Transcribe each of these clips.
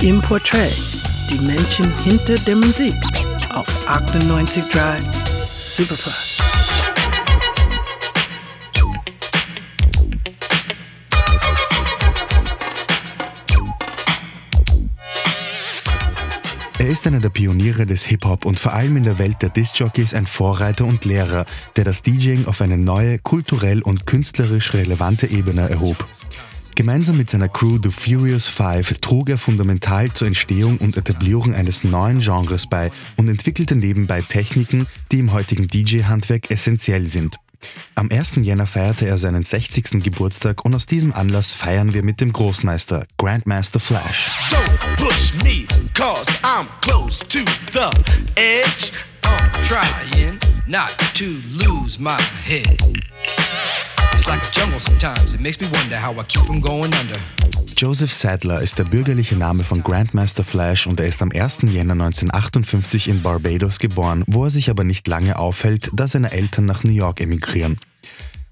Im Portrait, die Menschen hinter der Musik auf 98.3 Superfly. Er ist einer der Pioniere des Hip-Hop und vor allem in der Welt der Disc-Jockeys ein Vorreiter und Lehrer, der das DJing auf eine neue, kulturell und künstlerisch relevante Ebene erhob. Gemeinsam mit seiner Crew The Furious Five trug er fundamental zur Entstehung und Etablierung eines neuen Genres bei und entwickelte nebenbei Techniken, die im heutigen DJ-Handwerk essentiell sind. Am 1. Jänner feierte er seinen 60. Geburtstag und aus diesem Anlass feiern wir mit dem Großmeister Grandmaster Flash. Don't Joseph Sadler ist der bürgerliche Name von Grandmaster Flash und er ist am 1. Jänner 1958 in Barbados geboren, wo er sich aber nicht lange aufhält, da seine Eltern nach New York emigrieren.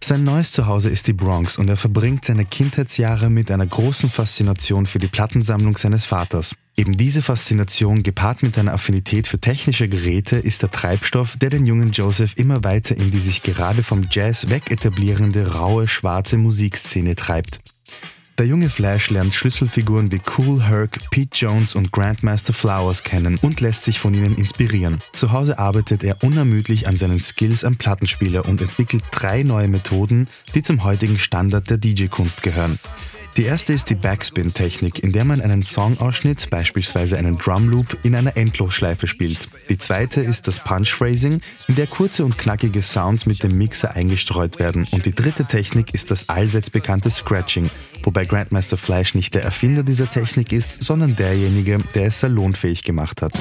Sein neues Zuhause ist die Bronx und er verbringt seine Kindheitsjahre mit einer großen Faszination für die Plattensammlung seines Vaters. Eben diese Faszination gepaart mit einer Affinität für technische Geräte ist der Treibstoff, der den jungen Joseph immer weiter in die sich gerade vom Jazz weg etablierende raue schwarze Musikszene treibt. Der junge Flash lernt Schlüsselfiguren wie Cool Herc, Pete Jones und Grandmaster Flowers kennen und lässt sich von ihnen inspirieren. Zu Hause arbeitet er unermüdlich an seinen Skills am Plattenspieler und entwickelt drei neue Methoden, die zum heutigen Standard der DJ-Kunst gehören. Die erste ist die Backspin-Technik, in der man einen Songausschnitt, beispielsweise einen Drumloop, in einer Endlosschleife spielt. Die zweite ist das Punch-Phrasing, in der kurze und knackige Sounds mit dem Mixer eingestreut werden. Und die dritte Technik ist das allseits bekannte Scratching, wobei Grandmaster Flash nicht der Erfinder dieser Technik ist, sondern derjenige, der es salonfähig gemacht hat.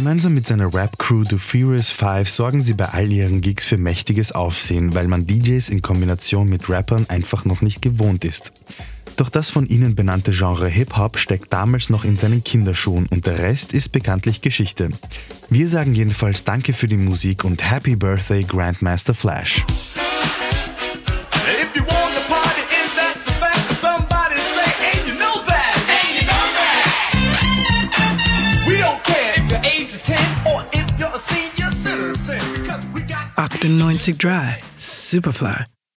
Gemeinsam mit seiner Rap-Crew The Furious Five sorgen sie bei all ihren Gigs für mächtiges Aufsehen, weil man DJs in Kombination mit Rappern einfach noch nicht gewohnt ist. Doch das von ihnen benannte Genre Hip-Hop steckt damals noch in seinen Kinderschuhen und der Rest ist bekanntlich Geschichte. Wir sagen jedenfalls Danke für die Musik und Happy Birthday Grandmaster Flash. 98 Drive Superfly.